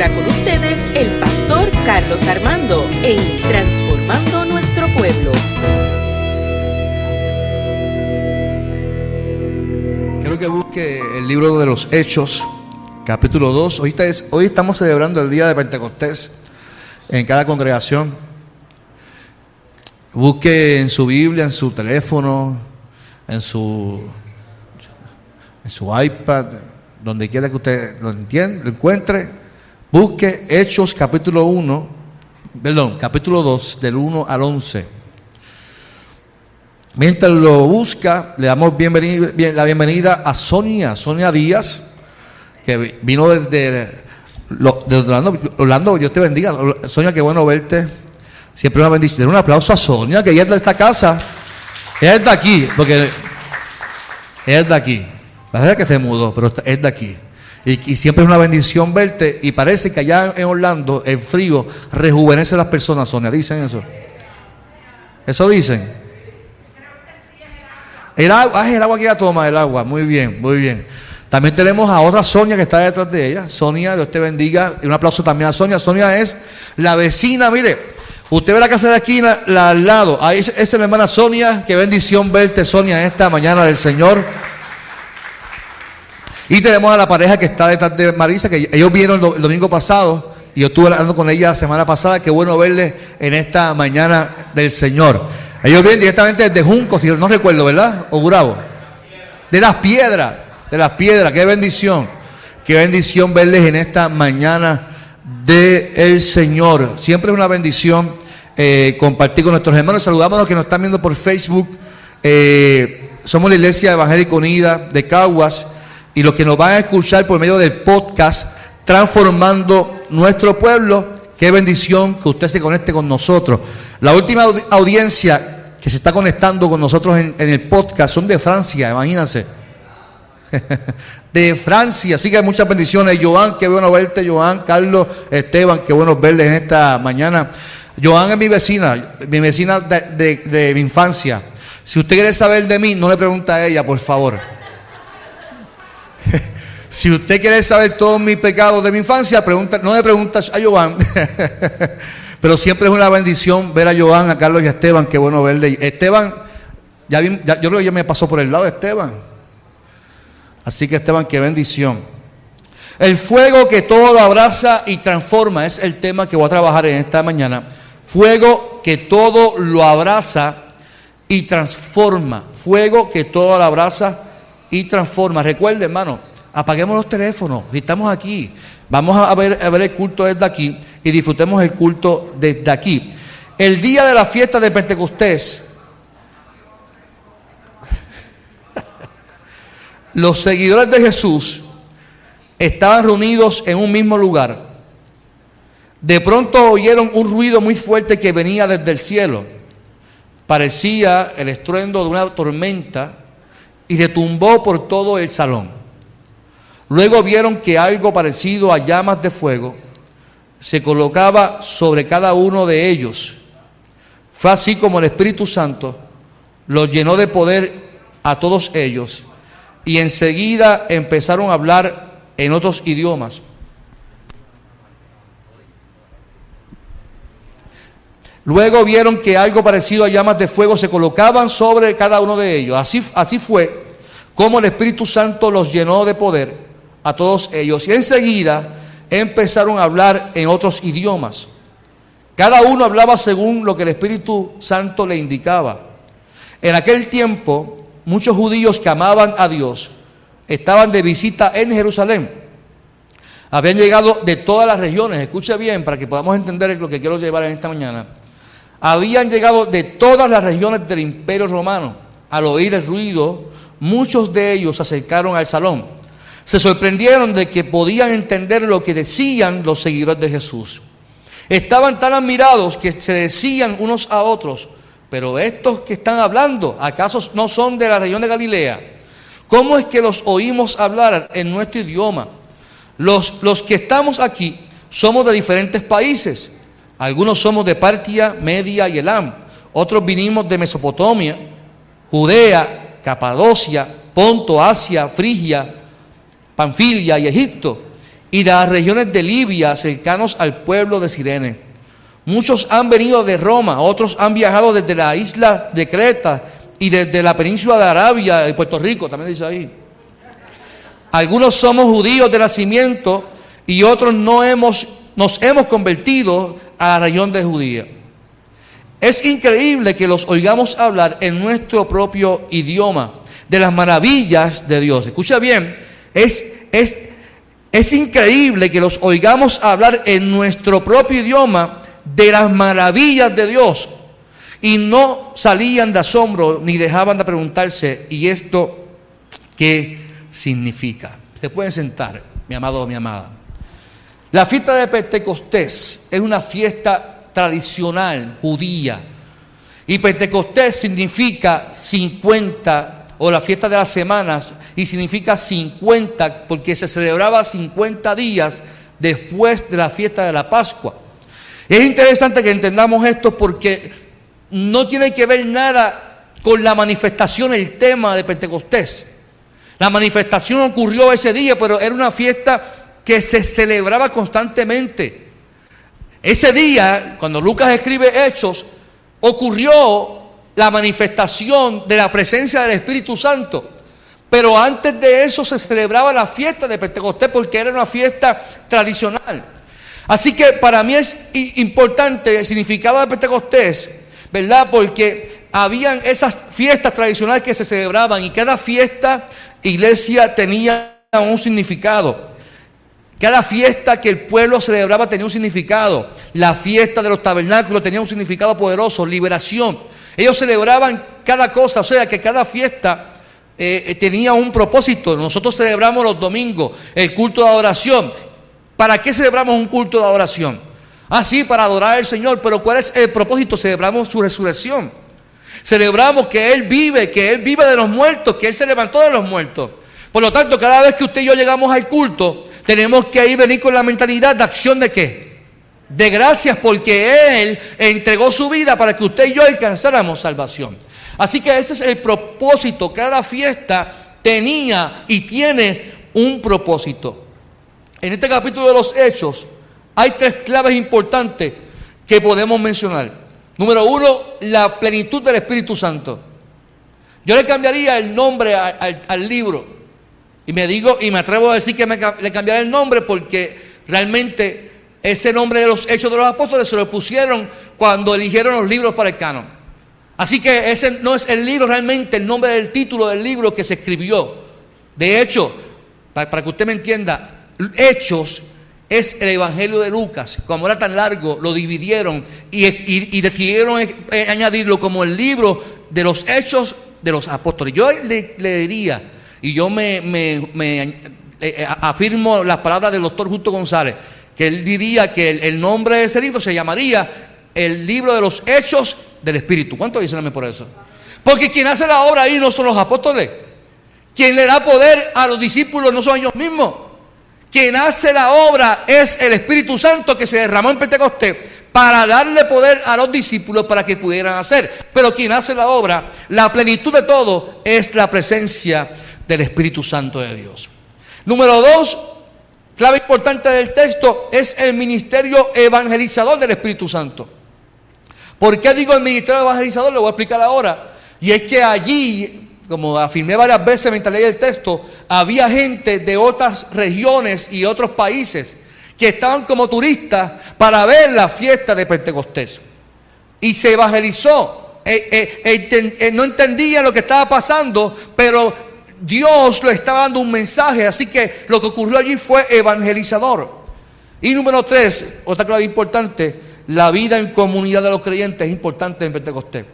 ahora con ustedes el pastor Carlos Armando en Transformando Nuestro Pueblo. Quiero que busque el libro de los Hechos, capítulo 2. Hoy, hoy estamos celebrando el día de Pentecostés en cada congregación. Busque en su Biblia, en su teléfono, en su, en su iPad, donde quiera que usted lo entienda, lo encuentre, busque Hechos capítulo 1, perdón, capítulo 2, del 1 al 11. Mientras lo busca, le damos la bienvenida a Sonia, Sonia Díaz, que vino desde, Orlando. Orlando, Dios te bendiga. Sonia, qué bueno verte. Siempre una bendición. Un aplauso a Sonia, que ella es de esta casa. Ella es de aquí, porque ella es de aquí. La verdad que se mudó, pero es de aquí. Y, siempre es una bendición verte. Y parece que allá en Orlando el frío rejuvenece a las personas, Sonia. ¿Dicen eso? ¿Eso dicen? El agua, ah, el agua que ella toma, el agua. Muy bien, muy bien. También tenemos a otra Sonia que está detrás de ella. Sonia, Dios te bendiga. Y un aplauso también a Sonia. Sonia es la vecina, mire. Usted ve la casa de la esquina, la al lado. Ahí es la hermana Sonia. Qué bendición verte, Sonia, esta mañana del Señor. Y tenemos a la pareja que está detrás de Marisa, que ellos vieron el domingo pasado, y yo estuve hablando con ella la semana pasada, qué bueno verle en esta mañana del Señor. Ellos vienen directamente desde Juncos, no recuerdo, ¿verdad? O Gurabo. De las piedras, de las piedras, qué bendición. Qué bendición verles en esta mañana del Señor. Siempre es una bendición eh, compartir con nuestros hermanos. Saludamos a los que nos están viendo por Facebook. Eh, somos la Iglesia Evangélica Unida de Caguas y los que nos van a escuchar por medio del podcast Transformando Nuestro Pueblo. Qué bendición que usted se conecte con nosotros. La última audiencia que se está conectando con nosotros en, el podcast son de Francia, imagínense. de Francia, así que muchas bendiciones. Joan, qué bueno verte, Joan, Carlos, Esteban, qué bueno verles en esta mañana. Joan es mi vecina, mi vecina de, de mi infancia. Si usted quiere saber de mí, no le pregunta a ella, por favor. si usted quiere saber todos mis pecados de mi infancia, pregunta, no le preguntas a Joan. Pero siempre es una bendición ver a Joan, a Carlos y a Esteban. Qué bueno verle. Esteban, yo creo que ya me pasó por el lado de Esteban. Así que Esteban, qué bendición. El fuego que todo lo abraza y transforma es el tema que voy a trabajar en esta mañana. Fuego que todo lo abraza y transforma. Fuego que todo lo abraza y transforma. Recuerde, hermano, apaguemos los teléfonos. Estamos aquí. Vamos a ver, a ver el culto desde aquí y disfrutemos el culto desde aquí. El día de la fiesta de Pentecostés, los seguidores de Jesús estaban reunidos en un mismo lugar. De pronto oyeron un ruido muy fuerte que venía desde el cielo. Parecía el estruendo de una tormenta y retumbó por todo el salón. Luego vieron que algo parecido a llamas de fuego se colocaba sobre cada uno de ellos. Fue así como el Espíritu Santo los llenó de poder a todos ellos y enseguida empezaron a hablar en otros idiomas. Luego vieron que algo parecido a llamas de fuego se colocaban sobre cada uno de ellos. Así, fue como el Espíritu Santo los llenó de poder a todos ellos. Y enseguida empezaron a hablar en otros idiomas. Cada uno hablaba según lo que el Espíritu Santo le indicaba. En aquel tiempo, muchos judíos que amaban a Dios estaban de visita en Jerusalén. Habían llegado de todas las regiones, escuche bien para que podamos entender lo que quiero llevar en esta mañana habían llegado de todas las regiones del imperio romano. Al oír el ruido, muchos de ellos se acercaron al salón. Se sorprendieron de que podían entender lo que decían los seguidores de Jesús. Estaban tan admirados que se decían unos a otros, pero estos que están hablando, ¿acaso no son de la región de Galilea? ¿Cómo es que los oímos hablar en nuestro idioma? Los, los que estamos aquí somos de diferentes países algunos somos de Partia, Media y Elam. Otros vinimos de Mesopotamia, Judea, Capadocia, Ponto, Asia, Frigia, Panfilia y Egipto. y de las regiones de Libia, cercanos al pueblo de Sirene. Muchos han venido de Roma, otros han viajado desde la isla de Creta y desde la península de Arabia y Puerto Rico, también dice ahí. Algunos somos judíos de nacimiento y otros no hemos, nos hemos convertido a la región de Judía. Es increíble que los oigamos hablar en nuestro propio idioma de las maravillas de Dios. Escucha bien, es, es, es increíble que los oigamos hablar en nuestro propio idioma de las maravillas de Dios. Y no salían de asombro ni dejaban de preguntarse, ¿y esto qué significa? Se pueden sentar, mi amado o mi amada. La fiesta de Pentecostés es una fiesta tradicional judía. Y Pentecostés significa 50 o la fiesta de las semanas y significa 50 porque se celebraba 50 días después de la fiesta de la Pascua. Es interesante que entendamos esto porque no tiene que ver nada con la manifestación, el tema de Pentecostés. La manifestación ocurrió ese día, pero era una fiesta que se celebraba constantemente. Ese día, cuando Lucas escribe Hechos, ocurrió la manifestación de la presencia del Espíritu Santo. Pero antes de eso se celebraba la fiesta de Pentecostés porque era una fiesta tradicional. Así que para mí es importante el significado de Pentecostés, ¿verdad? Porque habían esas fiestas tradicionales que se celebraban y cada fiesta, iglesia, tenía un significado. Cada fiesta que el pueblo celebraba tenía un significado. La fiesta de los tabernáculos tenía un significado poderoso, liberación. Ellos celebraban cada cosa, o sea que cada fiesta eh, eh, tenía un propósito. Nosotros celebramos los domingos el culto de adoración. ¿Para qué celebramos un culto de adoración? Ah, sí, para adorar al Señor, pero ¿cuál es el propósito? Celebramos su resurrección. Celebramos que Él vive, que Él vive de los muertos, que Él se levantó de los muertos. Por lo tanto, cada vez que usted y yo llegamos al culto, tenemos que ir venir con la mentalidad de acción de qué? de gracias porque Él entregó su vida para que usted y yo alcanzáramos salvación. Así que ese es el propósito. Cada fiesta tenía y tiene un propósito. En este capítulo de los Hechos hay tres claves importantes que podemos mencionar. Número uno, la plenitud del Espíritu Santo. Yo le cambiaría el nombre al, libro. Y me digo, y me atrevo a decir que me, le cambiaré el nombre porque realmente ese nombre de los hechos de los apóstoles se lo pusieron cuando eligieron los libros para el canon. Así que ese no es el libro realmente, el nombre del título del libro que se escribió. De hecho, para, que usted me entienda, Hechos es el Evangelio de Lucas. Como era tan largo, lo dividieron y, decidieron eh, añadirlo como el libro de los Hechos de los Apóstoles. Yo le, diría, y yo me, eh, eh, afirmo las palabras del doctor Justo González, que él diría que el, nombre de ese libro se llamaría el libro de los hechos del Espíritu. ¿Cuánto dicen por eso? Porque quien hace la obra ahí no son los apóstoles. Quien le da poder a los discípulos no son ellos mismos. Quien hace la obra es el Espíritu Santo que se derramó en Pentecostés para darle poder a los discípulos para que pudieran hacer. Pero quien hace la obra, la plenitud de todo, es la presencia del Espíritu Santo de Dios. Número dos, Clave importante del texto es el ministerio evangelizador del Espíritu Santo. ¿Por qué digo el ministerio evangelizador? Lo voy a explicar ahora. Y es que allí, como afirmé varias veces mientras leí el texto, había gente de otras regiones y otros países que estaban como turistas para ver la fiesta de Pentecostés. Y se evangelizó. Eh, eh, eh, no entendían lo que estaba pasando, pero Dios le estaba dando un mensaje, así que lo que ocurrió allí fue evangelizador. Y número tres, otra clave importante, la vida en comunidad de los creyentes es importante en Pentecostés.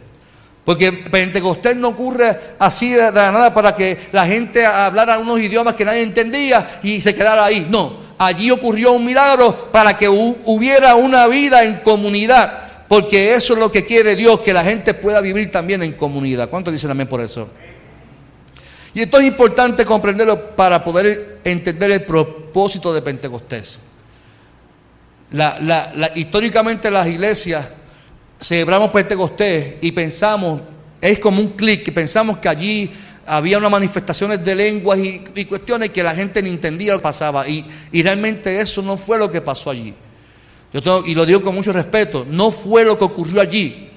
Porque Pentecostés no ocurre así de, nada para que la gente hablara unos idiomas que nadie entendía y se quedara ahí. No, allí ocurrió un milagro para que hubiera una vida en comunidad. Porque eso es lo que quiere Dios, que la gente pueda vivir también en comunidad. ¿Cuántos dicen amén por eso? Y esto es importante comprenderlo para poder entender el propósito de Pentecostés. históricamente las iglesias celebramos Pentecostés y pensamos, es como un clic, pensamos que allí había unas manifestaciones de lenguas y, cuestiones que la gente ni entendía lo que pasaba. Y, realmente eso no fue lo que pasó allí. Yo y lo digo con mucho respeto, no fue lo que ocurrió allí.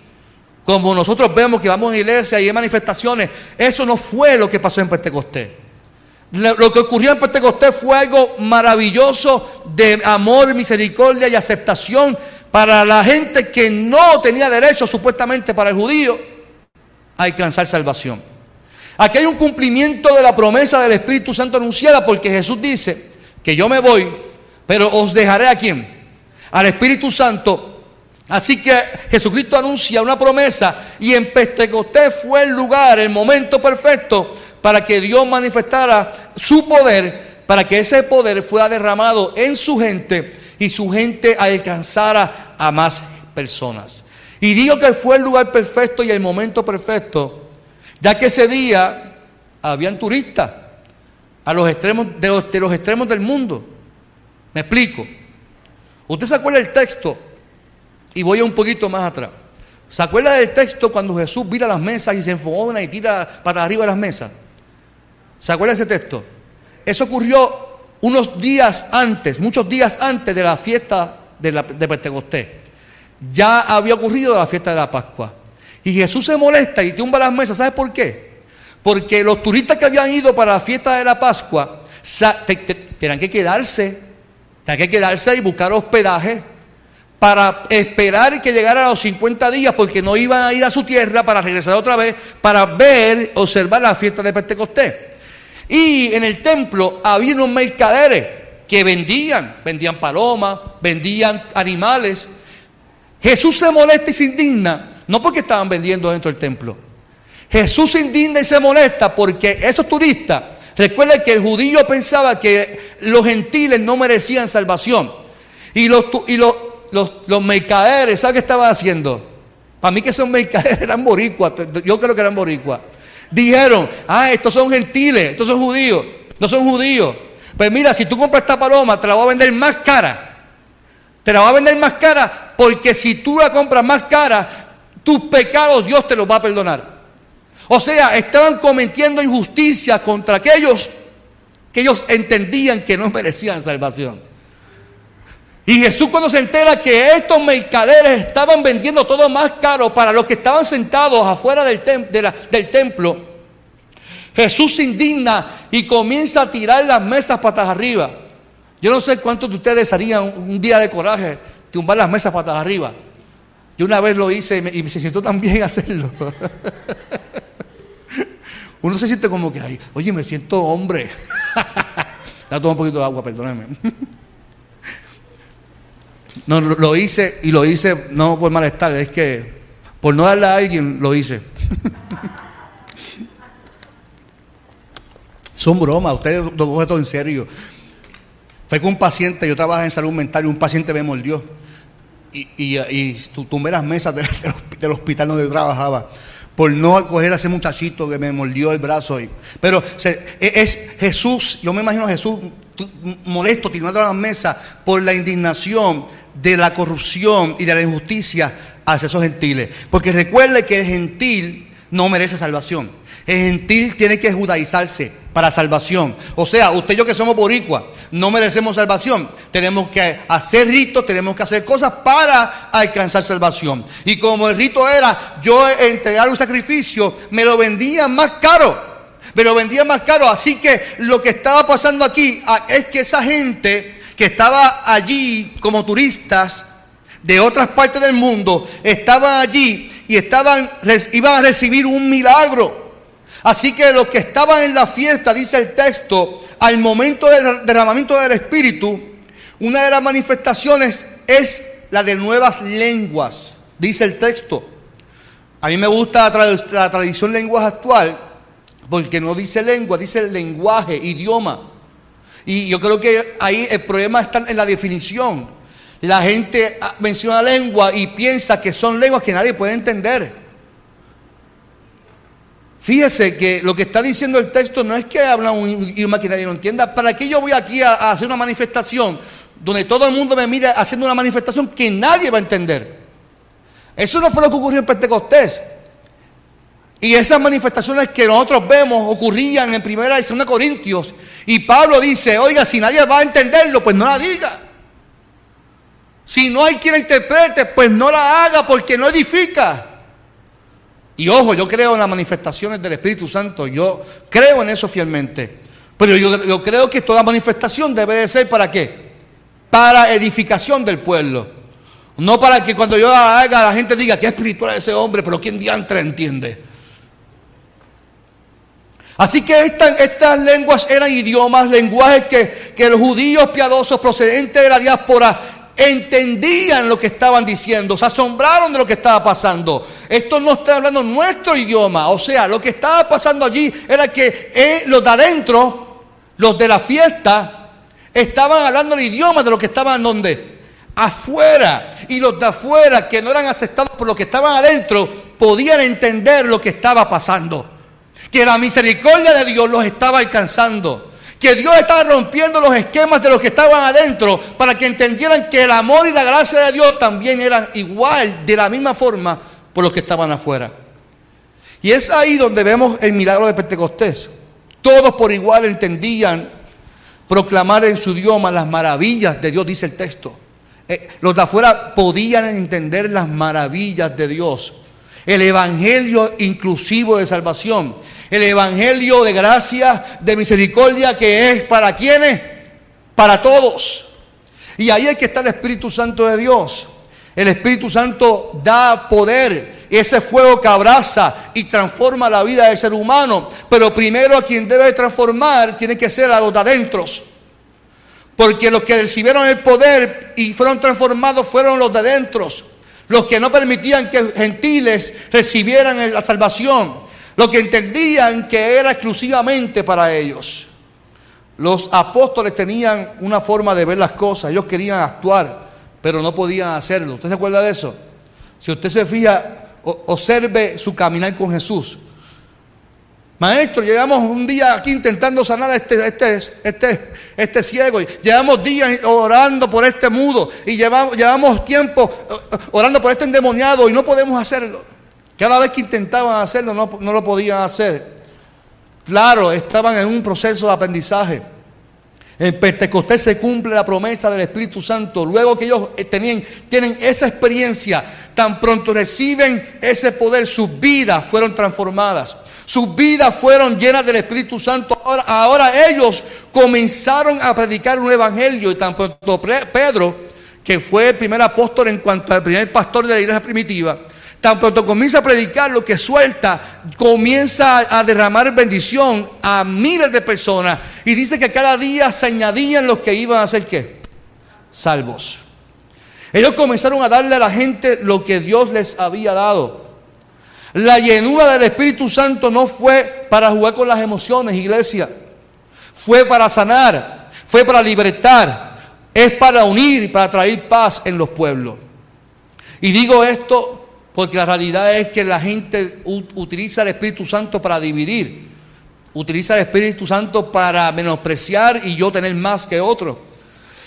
Como nosotros vemos que vamos a la iglesia y hay manifestaciones, eso no fue lo que pasó en Pentecostés. Lo que ocurrió en Pentecostés fue algo maravilloso de amor, misericordia y aceptación para la gente que no tenía derecho supuestamente para el judío a alcanzar salvación. Aquí hay un cumplimiento de la promesa del Espíritu Santo anunciada porque Jesús dice que yo me voy, pero os dejaré a quién? Al Espíritu Santo. Así que Jesucristo anuncia una promesa y en Pentecostés fue el lugar, el momento perfecto para que Dios manifestara su poder, para que ese poder fuera derramado en su gente y su gente alcanzara a más personas. Y digo que fue el lugar perfecto y el momento perfecto, ya que ese día habían turistas a los extremos de los, extremos del mundo. Me explico. Usted se acuerda del texto y voy un poquito más atrás. ¿Se acuerda del texto cuando Jesús vira las mesas y se enfogona y tira para arriba de las mesas? ¿Se acuerda ese texto? Eso ocurrió unos días antes, muchos días antes de la fiesta de, de Pentecostés. Ya había ocurrido la fiesta de la Pascua. Y Jesús se molesta y tumba las mesas. ¿Sabes por qué? Porque los turistas que habían ido para la fiesta de la Pascua tenían que quedarse, tenían que quedarse y buscar hospedaje para esperar que llegara a los 50 días porque no iban a ir a su tierra para regresar otra vez para ver, observar la fiesta de Pentecostés. Y en el templo había unos mercaderes que vendían, vendían palomas, vendían animales. Jesús se molesta y se indigna, no porque estaban vendiendo dentro del templo. Jesús se indigna y se molesta porque esos turistas, recuerden que el judío pensaba que los gentiles no merecían salvación. Y los, y los, los, mercaderes, ¿saben qué estaban haciendo? Para mí que esos mercaderes eran boricuas, yo creo que eran boricuas. Dijeron, ah, estos son gentiles, estos son judíos, no son judíos. Pues mira, si tú compras esta paloma, te la voy a vender más cara. Te la voy a vender más cara porque si tú la compras más cara, tus pecados Dios te los va a perdonar. O sea, estaban cometiendo injusticia contra aquellos que ellos entendían que no merecían salvación. Y Jesús cuando se entera que estos mercaderes estaban vendiendo todo más caro para los que estaban sentados afuera del, templo, Jesús se indigna y comienza a tirar las mesas patas arriba. Yo no sé cuántos de ustedes harían un día de coraje tumbar las mesas patas arriba. Yo una vez lo hice y me, sintió tan bien hacerlo. Uno se siente como que, oye, me siento hombre. Ya tomo un poquito de agua, perdónenme. No, lo hice y lo hice no por malestar, es que por no darle a alguien lo hice. Son bromas, ustedes lo cogen todo en serio. Fue con un paciente, yo trabajaba en salud mental y un paciente me mordió. Y, y, y tumbé las mesas del, hospital donde yo trabajaba por no acoger a ese muchachito que me mordió el brazo. Pero e, es Jesús, yo me imagino a Jesús molesto, tirando las mesas por la indignación de la corrupción y de la injusticia hacia esos gentiles. Porque recuerde que el gentil no merece salvación. El gentil tiene que judaizarse para salvación. O sea, usted y yo que somos boricuas, no merecemos salvación. Tenemos que hacer ritos, tenemos que hacer cosas para alcanzar salvación. Y como el rito era yo entregar un sacrificio, me lo vendían más caro. Me lo vendían más caro. Así que lo que estaba pasando aquí ah, es que esa gente que estaba allí como turistas de otras partes del mundo, estaban allí y estaban, iban a recibir un milagro. Así que los que estaban en la fiesta, dice el texto, al momento del derramamiento del Espíritu, una de las manifestaciones es la de nuevas lenguas, dice el texto. A mí me gusta la, la tradición lenguaje actual, porque no dice lengua, dice lenguaje, idioma. Y yo creo que ahí el problema está en la definición. La gente menciona lengua y piensa que son lenguas que nadie puede entender. Fíjese que lo que está diciendo el texto no es que habla un idioma que nadie lo entienda. ¿Para qué yo voy aquí a, hacer una manifestación donde todo el mundo me mire haciendo una manifestación que nadie va a entender? Eso no fue lo que ocurrió en Pentecostés. Y esas manifestaciones que nosotros vemos ocurrían en primera y segunda Corintios. Y Pablo dice, oiga, si nadie va a entenderlo, pues no la diga. Si no hay quien la interprete, pues no la haga porque no edifica. Y ojo, yo creo en las manifestaciones del Espíritu Santo, yo creo en eso fielmente. Pero yo, yo creo que toda manifestación debe de ser para qué? Para edificación del pueblo. No para que cuando yo haga la gente diga que es espiritual ese hombre, pero ¿quién diantre entiende? Así que estas, lenguas eran idiomas, lenguajes que, que los judíos piadosos procedentes de la diáspora entendían lo que estaban diciendo, se asombraron de lo que estaba pasando. Esto no está hablando nuestro idioma, o sea, lo que estaba pasando allí era que eh, los de adentro, los de la fiesta, estaban hablando el idioma de lo que estaban donde afuera. Y los de afuera, que no eran aceptados por lo que estaban adentro, podían entender lo que estaba pasando que la misericordia de Dios los estaba alcanzando, que Dios estaba rompiendo los esquemas de los que estaban adentro para que entendieran que el amor y la gracia de Dios también eran igual, de la misma forma, por los que estaban afuera. Y es ahí donde vemos el milagro de Pentecostés. Todos por igual entendían proclamar en su idioma las maravillas de Dios, dice el texto. Eh, los de afuera podían entender las maravillas de Dios. El evangelio inclusivo de salvación el Evangelio de gracia, de misericordia, que es para quienes, para todos. Y ahí hay que estar el Espíritu Santo de Dios. El Espíritu Santo da poder, ese fuego que abraza y transforma la vida del ser humano. Pero primero a quien debe transformar tiene que ser a los de adentro. Porque los que recibieron el poder y fueron transformados fueron los de adentro. Los que no permitían que gentiles recibieran la salvación lo que entendían que era exclusivamente para ellos. Los apóstoles tenían una forma de ver las cosas, ellos querían actuar, pero no podían hacerlo. ¿Usted se acuerda de eso? Si usted se fija, observe su caminar con Jesús. Maestro, llegamos un día aquí intentando sanar a este, este, este, este ciego. Llevamos días orando por este mudo. Y llevamos, llevamos tiempo eh, orando por este endemoniado y no podemos hacerlo. Cada vez que intentaban hacerlo no, lo podían hacer. Claro, estaban en un proceso de aprendizaje. En Pentecostés se cumple la promesa del Espíritu Santo. Luego que ellos eh, tenían, tienen esa experiencia, tan pronto reciben ese poder, sus vidas fueron transformadas. Sus vidas fueron llenas del Espíritu Santo. Ahora ellos comenzaron a predicar un evangelio y tan pronto Pedro, que fue el primer apóstol en cuanto al primer pastor de la iglesia primitiva, Tan pronto comienza a predicar lo que suelta, comienza a derramar bendición a miles de personas. Y dice que cada día se añadían los que iban a ser qué? Salvos. Ellos comenzaron a darle a la gente lo que Dios les había dado. La llenura del Espíritu Santo no fue para jugar con las emociones, iglesia. Fue para sanar, fue para libertar, es para unir y para traer paz en los pueblos. Y digo esto porque la realidad es que la gente utiliza el Espíritu Santo para dividir. Utiliza el Espíritu Santo para menospreciar y yo tener más que otro.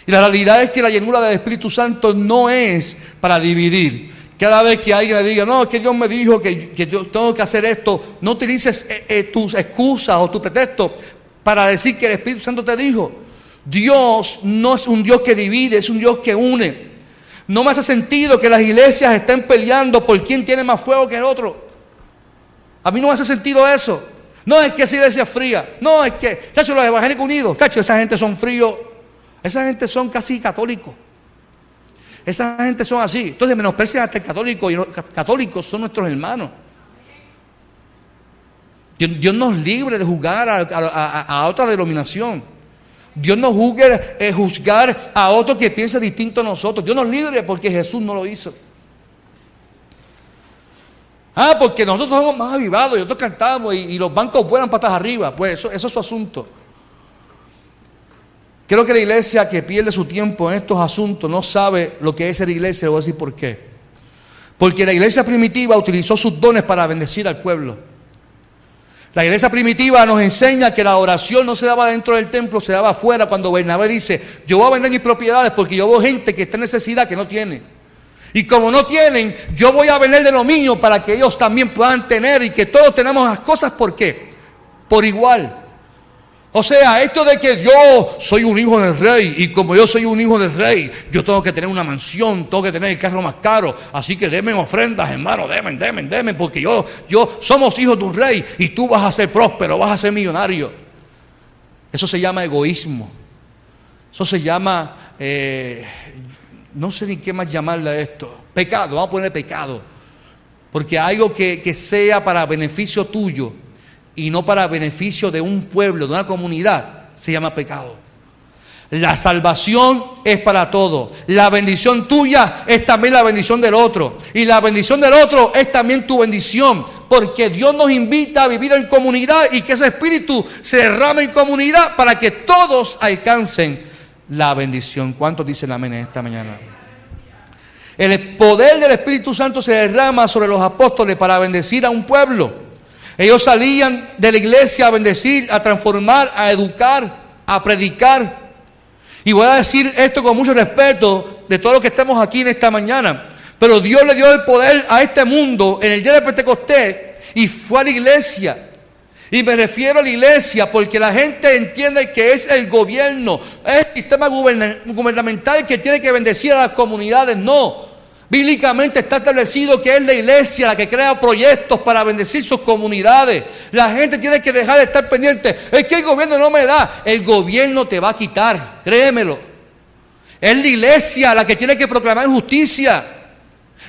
Y la realidad es que la llenura del Espíritu Santo no es para dividir. Cada vez que alguien le diga, no, es que Dios me dijo que, yo tengo que hacer esto, no utilices eh, eh, tus excusas o tu pretexto para decir que el Espíritu Santo te dijo. Dios no es un Dios que divide, es un Dios que une. No me hace sentido que las iglesias estén peleando por quién tiene más fuego que el otro. A mí no me hace sentido eso. No es que esa iglesia es fría. No es que, chacho, los evangélicos unidos, chacho, esa gente son fríos. Esa gente son casi católicos. Esa gente son así. Entonces menosprecian hasta el católico y los católicos son nuestros hermanos. Dios, nos libre de juzgar a otra denominación. Dios no juzgue eh, juzgar a otro que piensa distinto a nosotros. Dios nos libre porque Jesús no lo hizo. Ah, porque nosotros somos más avivados y nosotros cantamos y, los bancos vuelan patas arriba. Pues eso, eso es su asunto. Creo que la iglesia que pierde su tiempo en estos asuntos no sabe lo que es ser iglesia. Le voy a decir por qué. Porque la iglesia primitiva utilizó sus dones para bendecir al pueblo. La iglesia primitiva nos enseña que la oración no se daba dentro del templo, se daba afuera. Cuando Bernabé dice, yo voy a vender mis propiedades porque yo veo gente que está en necesidad que no tiene. Y como no tienen, yo voy a vender de lo mío para que ellos también puedan tener y que todos tenemos las cosas. ¿Por qué? Por igual. O sea, esto de que yo soy un hijo del rey y como yo soy un hijo del rey, yo tengo que tener una mansión, tengo que tener el carro más caro. Así que denme ofrendas, hermano, denme, denme, denme, porque yo, yo somos hijos de un rey y tú vas a ser próspero, vas a ser millonario. Eso se llama egoísmo. Eso se llama, eh, no sé ni qué más llamarle a esto. Pecado, vamos a poner pecado. Porque algo que, que sea para beneficio tuyo y no para beneficio de un pueblo, de una comunidad, se llama pecado. La salvación es para todo. La bendición tuya es también la bendición del otro. Y la bendición del otro es también tu bendición. Porque Dios nos invita a vivir en comunidad y que ese espíritu se derrame en comunidad para que todos alcancen la bendición. ¿Cuántos dicen amén esta mañana? El poder del Espíritu Santo se derrama sobre los apóstoles para bendecir a un pueblo. Ellos salían de la iglesia a bendecir, a transformar, a educar, a predicar. Y voy a decir esto con mucho respeto de todos los que estamos aquí en esta mañana. Pero Dios le dio el poder a este mundo en el día de Pentecostés y fue a la iglesia. Y me refiero a la iglesia porque la gente entiende que es el gobierno, es el sistema gubernamental que tiene que bendecir a las comunidades. No, Bíblicamente está establecido que es la iglesia la que crea proyectos para bendecir sus comunidades. La gente tiene que dejar de estar pendiente. Es que el gobierno no me da. El gobierno te va a quitar, créemelo. Es la iglesia la que tiene que proclamar justicia.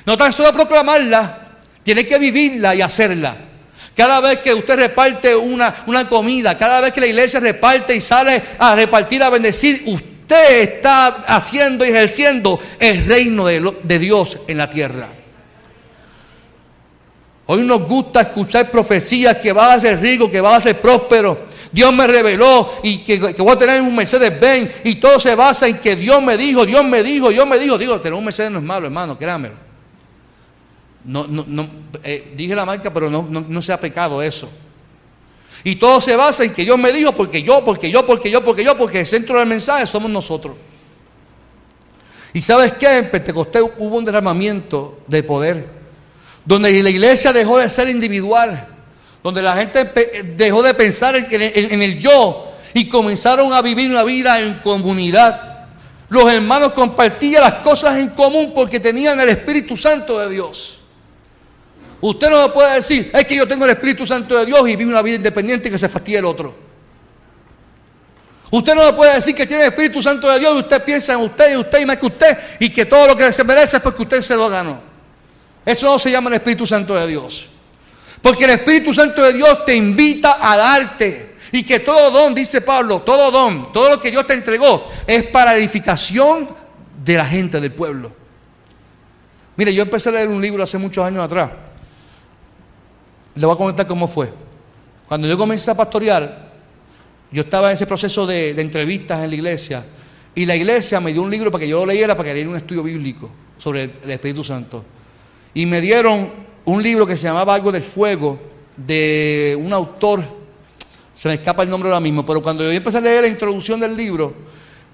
No tan solo proclamarla, tiene que vivirla y hacerla. Cada vez que usted reparte una, una comida, cada vez que la iglesia reparte y sale a repartir, a bendecir, usted usted está haciendo y ejerciendo el reino de, Dios en la tierra. Hoy nos gusta escuchar profecías que va a ser rico, que va a ser próspero. Dios me reveló y que, voy a tener un Mercedes Benz y todo se basa en que Dios me dijo, Dios me dijo, Dios me dijo. Digo, tener un Mercedes no es malo, hermano, créanmelo. No, no, no, eh, dije la marca, pero no, no, no sea pecado eso. Y todo se basa en que Dios me dijo, porque yo, porque yo, porque yo, porque yo, porque el centro del mensaje somos nosotros. Y sabes qué, en Pentecostés hubo un derramamiento de poder, donde la iglesia dejó de ser individual, donde la gente dejó de pensar en, en el yo y comenzaron a vivir una vida en comunidad. Los hermanos compartían las cosas en común porque tenían el Espíritu Santo de Dios. Usted no me puede decir, es que yo tengo el Espíritu Santo de Dios y vivo una vida independiente que se fastidie el otro. Usted no me puede decir que tiene el Espíritu Santo de Dios y usted piensa en usted y usted y más que usted y que todo lo que se merece es porque usted se lo ganó. Eso no se llama el Espíritu Santo de Dios. Porque el Espíritu Santo de Dios te invita a darte. Y que todo don, dice Pablo, todo don, todo lo que Dios te entregó es para edificación de la gente, del pueblo. Mire, yo empecé a leer un libro hace muchos años atrás le voy a comentar cómo fue. Cuando yo comencé a pastorear, yo estaba en ese proceso de, entrevistas en la iglesia y la iglesia me dio un libro para que yo lo leyera, para que leyera un estudio bíblico sobre el, Espíritu Santo. Y me dieron un libro que se llamaba Algo del Fuego, de un autor, se me escapa el nombre ahora mismo, pero cuando yo empecé a leer la introducción del libro,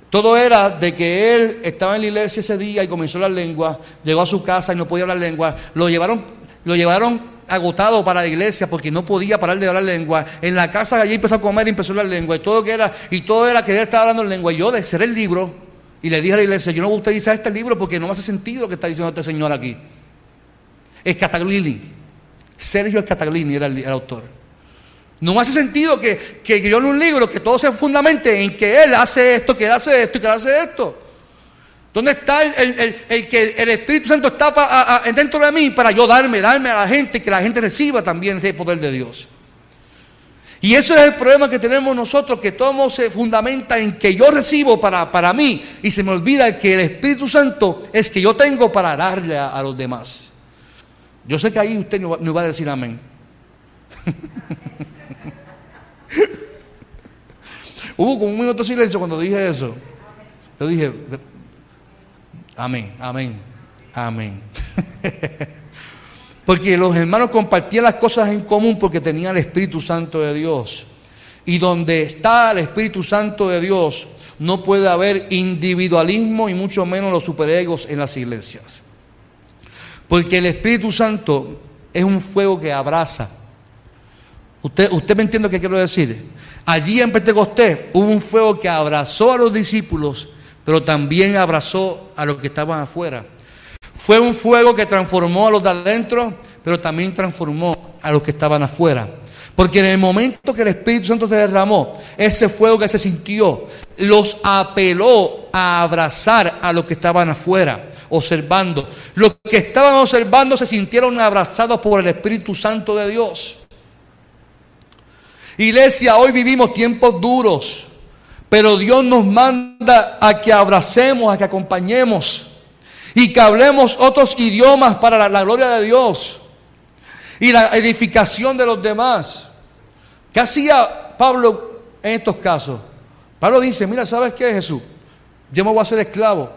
todo era de que él estaba en la iglesia ese día y comenzó la lengua, llegó a su casa y no podía hablar lengua, lo llevaron, lo llevaron agotado para la iglesia porque no podía parar de hablar lengua. En la casa allí empezó a comer y empezó a hablar lengua. Y todo que era, y todo era que él estaba hablando en lengua. Y yo cerré el libro y le dije a la iglesia, yo no usted dice este libro porque no me hace sentido lo que está diciendo este señor aquí. Escataglini. Sergio Escataglini era el, autor. No me hace sentido que, que, yo lea un libro que todo se fundamente en que él hace esto, que hace esto y que hace esto. ¿Dónde está el, que el Espíritu Santo está dentro de mí para yo darme, darme a la gente, que la gente reciba también ese poder de Dios? Y ese es el problema que tenemos nosotros, que todo se fundamenta en que yo recibo para, para mí y se me olvida que el Espíritu Santo es que yo tengo para darle a, los demás. Yo sé que ahí usted no, no va a decir amén. Hubo como un minuto de silencio cuando dije eso. Yo dije, Amén, amén, amén. porque los hermanos compartían las cosas en común porque tenían el Espíritu Santo de Dios. Y donde está el Espíritu Santo de Dios, no puede haber individualismo y mucho menos los superegos en las iglesias. Porque el Espíritu Santo es un fuego que abraza. Usted, usted me entiende lo que quiero decir. Allí en Pentecostés hubo un fuego que abrazó a los discípulos, pero también abrazó a los que estaban afuera. Fue un fuego que transformó a los de adentro, pero también transformó a los que estaban afuera. Porque en el momento que el Espíritu Santo se derramó, ese fuego que se sintió, los apeló a abrazar a los que estaban afuera, observando. Los que estaban observando se sintieron abrazados por el Espíritu Santo de Dios. Iglesia, hoy vivimos tiempos duros, pero Dios nos manda a que abracemos, a que acompañemos y que hablemos otros idiomas para la, gloria de Dios y la edificación de los demás. ¿Qué hacía Pablo en estos casos? Pablo dice, mira, ¿sabes qué, Jesús? Yo me voy a hacer esclavo,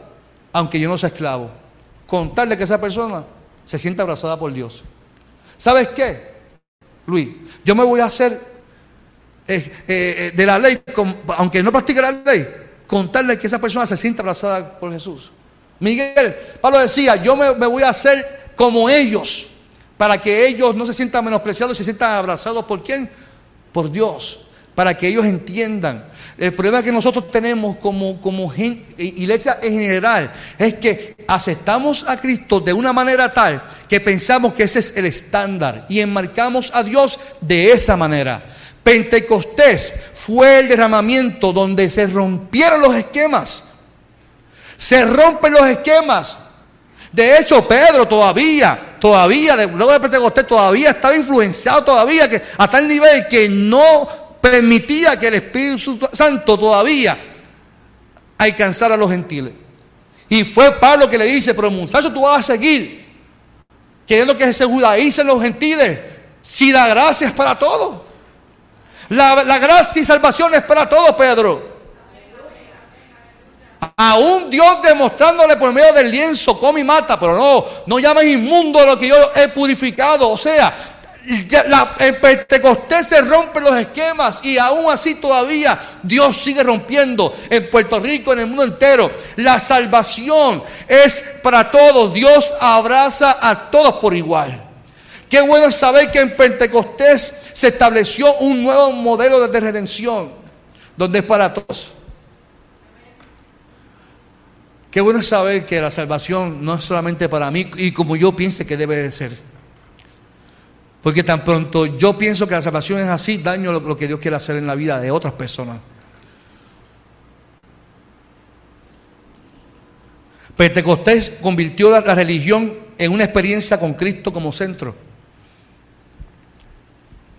aunque yo no sea esclavo. Contarle que esa persona se sienta abrazada por Dios. ¿Sabes qué, Luis? Yo me voy a hacer eh, eh, de la ley, aunque no practique la ley, contarle que esa persona se sienta abrazada por Jesús. Miguel, Pablo decía, yo me, voy a hacer como ellos, para que ellos no se sientan menospreciados, se sientan abrazados por quién? Por Dios, para que ellos entiendan. El problema que nosotros tenemos como, como iglesia en general es que aceptamos a Cristo de una manera tal que pensamos que ese es el estándar y enmarcamos a Dios de esa manera. Pentecostés fue el derramamiento donde se rompieron los esquemas. Se rompen los esquemas. De hecho, Pedro todavía, todavía, luego de Pentecostés, todavía estaba influenciado todavía que, a tal nivel que no permitía que el Espíritu Santo todavía alcanzara a los gentiles. Y fue Pablo que le dice, pero muchacho, tú vas a seguir queriendo que se judaicen los gentiles si la gracia es para todos. La, gracia y salvación es para todos, Pedro. Aún Dios demostrándole por medio del lienzo, come y mata, pero no, no llames inmundo lo que yo he purificado. O sea, la, en Pentecostés se rompen los esquemas y aún así todavía Dios sigue rompiendo en Puerto Rico, en el mundo entero. La salvación es para todos. Dios abraza a todos por igual. Qué bueno es saber que en Pentecostés se estableció un nuevo modelo de redención, donde es para todos. Qué bueno saber que la salvación no es solamente para mí y como yo piense que debe de ser. Porque tan pronto yo pienso que la salvación es así, daño lo, que Dios quiere hacer en la vida de otras personas. Pentecostés convirtió la religión en una experiencia con Cristo como centro.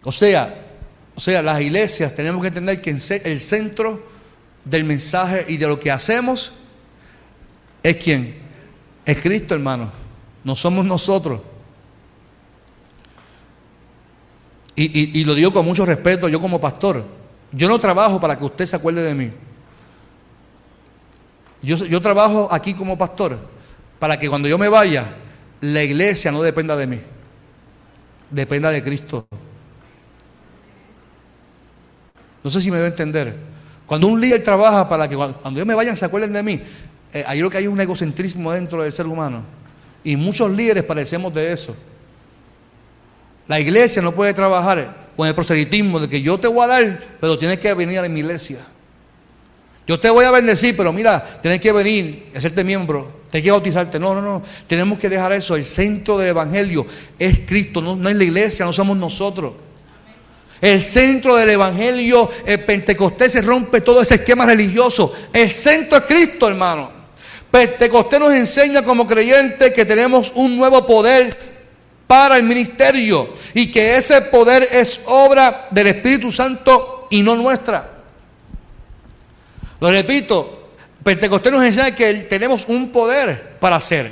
O sea, o sea, las iglesias tenemos que entender que el centro del mensaje y de lo que hacemos es quién? Es Cristo, hermano. No somos nosotros. Y, lo digo con mucho respeto, yo como pastor, yo no trabajo para que usted se acuerde de mí. Yo, yo trabajo aquí como pastor para que cuando yo me vaya, la iglesia no dependa de mí, dependa de Cristo. No sé si me debo entender. Cuando un líder trabaja para que cuando yo me vayan se acuerden de mí, eh, ahí lo que hay es un egocentrismo dentro del ser humano. Y muchos líderes parecemos de eso. La iglesia no puede trabajar con el proselitismo de que yo te voy a dar, pero tienes que venir a mi iglesia. Yo te voy a bendecir, pero mira, tienes que venir, hacerte miembro, tienes que bautizarte. No, no, no. Tenemos que dejar eso. El centro del Evangelio es Cristo, no, no es la iglesia, no somos nosotros. El centro del Evangelio, el Pentecostés se rompe todo ese esquema religioso. El centro es Cristo, hermano. Pentecostés nos enseña como creyentes que tenemos un nuevo poder para el ministerio y que ese poder es obra del Espíritu Santo y no nuestra. Lo repito, Pentecostés nos enseña que tenemos un poder para hacer.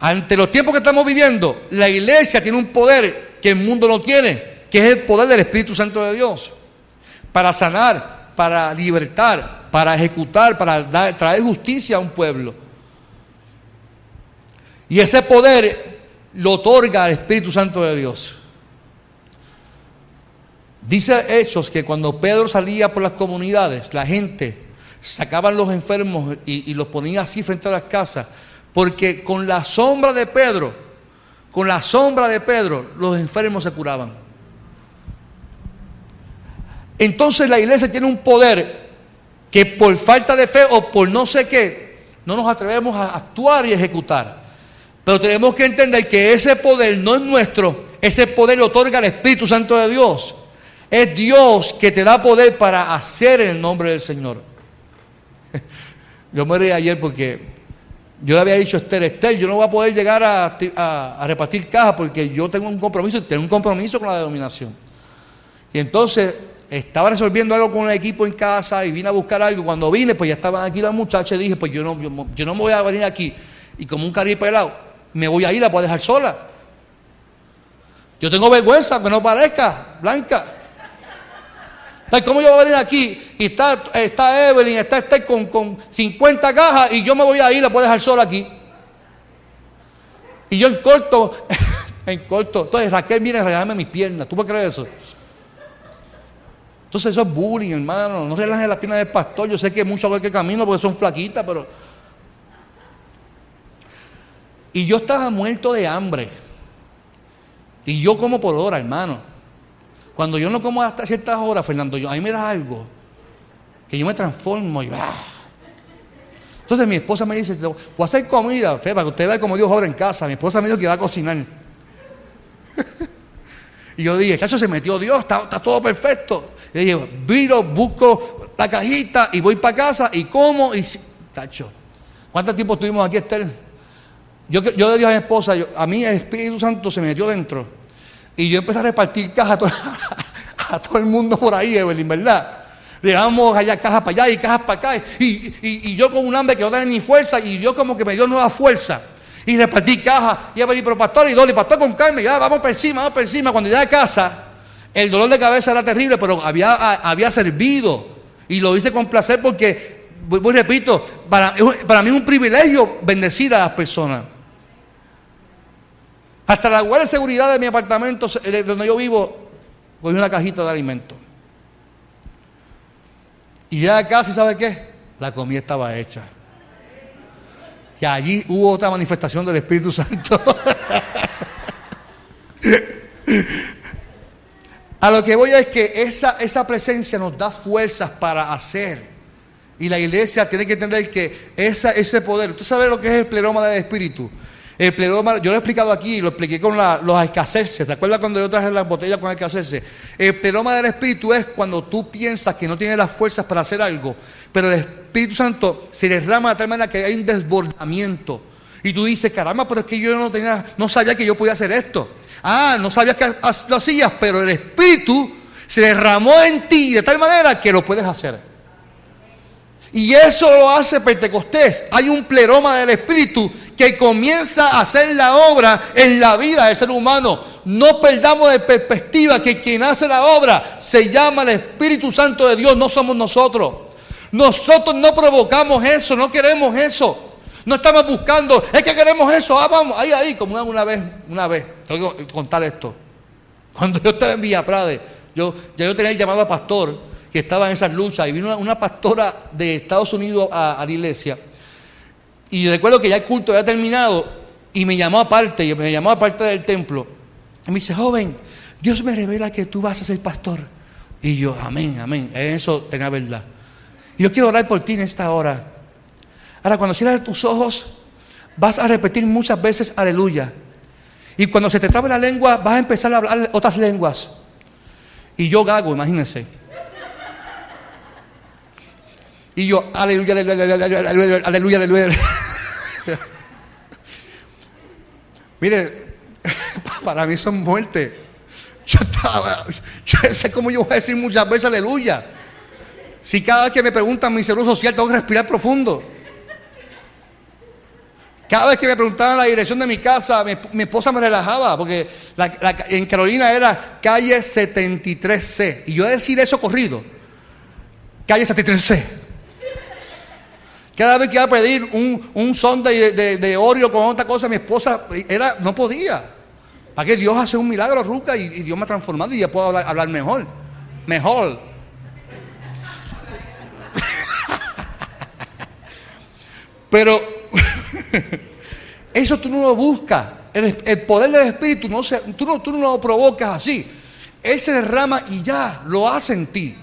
Ante los tiempos que estamos viviendo, la iglesia tiene un poder que el mundo no tiene, que es el poder del Espíritu Santo de Dios, para sanar, para libertar, para ejecutar, para traer justicia a un pueblo. Y ese poder lo otorga el Espíritu Santo de Dios. Dice Hechos que cuando Pedro salía por las comunidades, la gente sacaban los enfermos y, y los ponía así frente a las casas Porque con la sombra de Pedro, con la sombra de Pedro, los enfermos se curaban. Entonces la iglesia tiene un poder que por falta de fe o por no sé qué, no nos atrevemos a actuar y ejecutar. Pero tenemos que entender que ese poder no es nuestro, ese poder lo otorga el Espíritu Santo de Dios. Es Dios que te da poder para hacer en el nombre del Señor. Yo me reí ayer porque yo le había dicho a Esther, Esther, yo no voy a poder llegar a, repartir cajas porque yo tengo un compromiso, tengo un compromiso con la denominación. Y entonces estaba resolviendo algo con el equipo en casa y vine a buscar algo. Cuando vine, pues ya estaban aquí las muchachas y dije, pues yo no, yo, no me voy a venir aquí y como un caribe pelado, me voy a ir, la puedo dejar sola. Yo tengo vergüenza, que no parezca, Blanca. ¿Cómo yo voy a venir aquí y está, está Evelyn, está este con, con 50 cajas y yo me voy a ir, la puedo dejar sola aquí? Y yo en corto, en corto, entonces Raquel viene a regalarme mis piernas, ¿tú puedes creer eso? Entonces eso es bullying, hermano, no relajen las piernas del pastor, yo sé que muchos veces que camino porque son flaquitas, pero... Y yo estaba muerto de hambre. Y yo como por hora, hermano. Cuando yo no como hasta ciertas horas, Fernando, yo, a mí me da algo que yo me transformo. Y, ¡ah! Entonces mi esposa me dice, voy a hacer comida, para que usted vea cómo Dios obra en casa. Mi esposa me dijo que iba a cocinar. y yo dije, cacho, se metió Dios, está, todo perfecto. Y dije, viro, busco la cajita y voy para casa y como y... Cacho, ¿cuánto tiempo estuvimos aquí, Esther? Yo, yo le dije a mi esposa, a mí el Espíritu Santo se me metió dentro. Y yo empecé a repartir cajas a todo, el mundo por ahí, Evelyn, ¿verdad? Llevamos allá cajas para allá y cajas para acá. Y, yo con un hambre que no tenía ni fuerza, y Dios como que me dio nueva fuerza. Y repartí cajas. Y Evelyn, pero pastor y Dolly, pastor con Carmen, ya vamos por encima, vamos por encima. Cuando llegué a casa, el dolor de cabeza era terrible, pero había, había servido. Y lo hice con placer porque, voy, repito, para, para mí es un privilegio bendecir a las personas. Hasta la guardia de seguridad de mi apartamento, de donde yo vivo, cogí una cajita de alimento. Y ya casi, ¿sabe qué? La comida estaba hecha. Y allí hubo otra manifestación del Espíritu Santo. A lo que voy es que esa, esa presencia nos da fuerzas para hacer. Y la iglesia tiene que entender que esa, ese poder, ¿usted sabe lo que es el pleroma del Espíritu? El pleroma, yo lo he explicado aquí, lo expliqué con los escaseces. ¿Te acuerdas cuando yo traje las botellas con escaseces? El pleroma del Espíritu es cuando tú piensas que no tienes las fuerzas para hacer algo, pero el Espíritu Santo se derrama de tal manera que hay un desbordamiento. Y tú dices, caramba, pero es que yo no tenía, no sabía que yo podía hacer esto. Ah, no sabías que lo hacías, pero el Espíritu se derramó en ti de tal manera que lo puedes hacer. Y eso lo hace Pentecostés. Hay un pleroma del Espíritu que comienza a hacer la obra en la vida del ser humano. No perdamos de perspectiva que quien hace la obra se llama el Espíritu Santo de Dios, no somos nosotros. Nosotros no provocamos eso, no queremos eso. No estamos buscando, es que queremos eso, ah, vamos, ahí, ahí, como una vez, una vez, tengo que contar esto. Cuando yo estaba en Villa Prade, yo, ya yo tenía el llamado a pastor, que estaba en esas luchas y vino una, pastora de Estados Unidos a, la iglesia y recuerdo que ya el culto había terminado y me llamó aparte, y me llamó aparte del templo y me dice, joven, Dios me revela que tú vas a ser pastor. Y yo, amén, amén, eso tenía verdad. Y yo quiero orar por ti en esta hora. Ahora, cuando cierras tus ojos, vas a repetir muchas veces aleluya. Y cuando se te trabe la lengua, vas a empezar a hablar otras lenguas. Y yo gago, imagínense. Y yo, aleluya, aleluya, aleluya, aleluya, aleluya. Mire, para mí son muerte. Yo estaba, yo sé cómo yo voy a decir muchas veces aleluya. Si cada vez que me preguntan mi seguro social tengo que respirar profundo. Cada vez que me preguntaban la dirección de mi casa, mi, esposa me relajaba, porque en Carolina era calle 73C. Y yo decir eso corrido, calle 73C. Cada vez que iba a pedir un, un sonde de, de, Oreo con otra cosa, mi esposa era, no podía. ¿Para que Dios hace un milagro, Ruca? Y, Dios me ha transformado y ya puedo hablar, hablar mejor. Mejor. Pero Eso tú no lo buscas. El, poder del Espíritu no se, tú, no, tú no lo provocas así. Él se derrama y ya, lo hace en ti.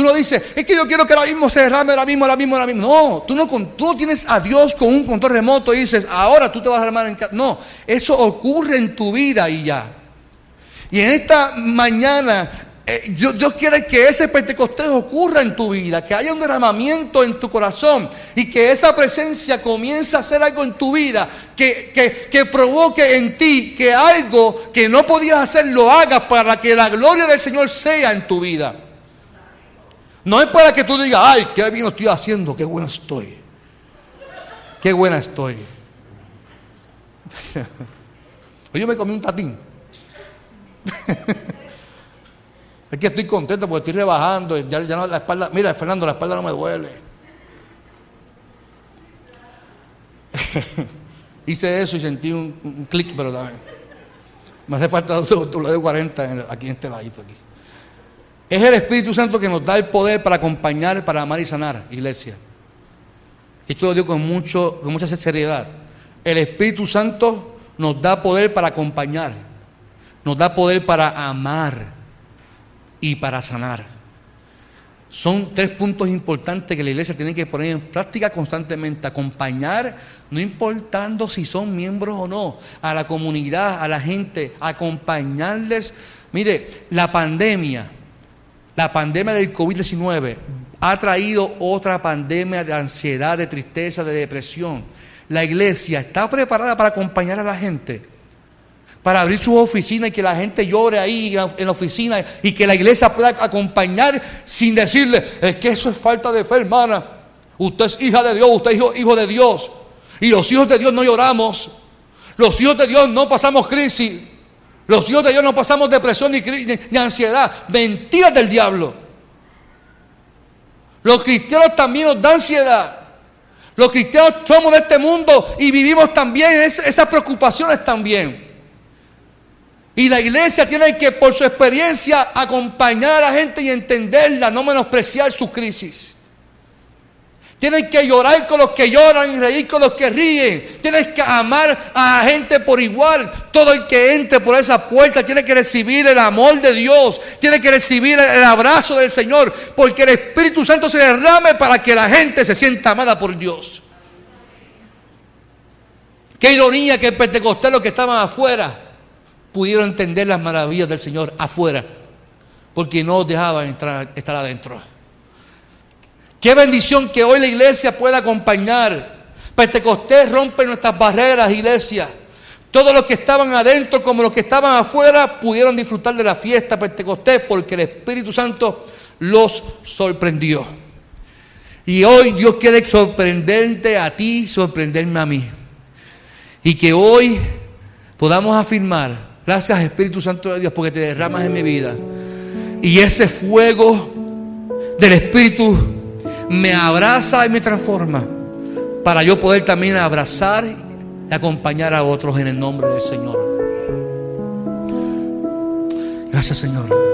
Tú no dices, es que yo quiero que ahora mismo se derrame, ahora mismo, ahora mismo, ahora mismo. No, tú no, tú tienes a Dios con un control remoto y dices, ahora tú te vas a derramar en casa. No, eso ocurre en tu vida y ya. Y en esta mañana eh, Dios, quiere que ese Pentecostés ocurra en tu vida, que haya un derramamiento en tu corazón y que esa presencia comience a hacer algo en tu vida, que, que, provoque en ti que algo que no podías hacer lo hagas para que la gloria del Señor sea en tu vida. No es para que tú digas, ay, qué bien estoy haciendo, qué buena estoy. Qué buena estoy. Yo me comí un tatín. Es que estoy contento porque estoy rebajando. Ya, no, la espalda, mira, Fernando, la espalda no me duele. Hice eso y sentí un, clic, pero también. Me hace falta W40 aquí en este ladito. Aquí. Es el Espíritu Santo que nos da el poder para acompañar, para amar y sanar, iglesia. Esto lo digo con, mucho, con mucha seriedad. El Espíritu Santo nos da poder para acompañar, nos da poder para amar y para sanar. Son tres puntos importantes que la iglesia tiene que poner en práctica constantemente. Acompañar, no importando si son miembros o no, a la comunidad, a la gente, acompañarles. Mire, la pandemia, la pandemia del COVID-19 ha traído otra pandemia de ansiedad, de tristeza, de depresión. La iglesia está preparada para acompañar a la gente para abrir sus oficinas y que la gente llore ahí en la oficina y que la iglesia pueda acompañar sin decirle, es que eso es falta de fe, hermana. Usted es hija de Dios, usted es hijo, de Dios. Y los hijos de Dios no lloramos. Los hijos de Dios no pasamos crisis. Los hijos de Dios no pasamos depresión ni, ansiedad. Mentiras del diablo. Los cristianos también nos dan ansiedad. Los cristianos somos de este mundo y vivimos también esas preocupaciones también. Y la iglesia tiene que, por su experiencia, acompañar a la gente y entenderla, no menospreciar su crisis. Tienen que llorar con los que lloran y reír con los que ríen. Tienes que amar a la gente por igual. Todo el que entre por esa puerta tiene que recibir el amor de Dios. Tiene que recibir el abrazo del Señor. Porque el Espíritu Santo se derrame para que la gente se sienta amada por Dios. Qué ironía que el pentecostés que estaban afuera pudieron entender las maravillas del Señor afuera, porque no dejaban entrar, estar adentro. Qué bendición que hoy la iglesia pueda acompañar. Pentecostés rompe nuestras barreras, iglesia. Todos los que estaban adentro como los que estaban afuera pudieron disfrutar de la fiesta Pentecostés porque el Espíritu Santo los sorprendió. Y hoy Dios quiere sorprenderte a ti, sorprenderme a mí. Y que hoy podamos afirmar Gracias Espíritu Santo de Dios porque te derramas en mi vida. Y ese fuego del Espíritu me abraza y me transforma para yo poder también abrazar y acompañar a otros en el nombre del Señor. Gracias Señor.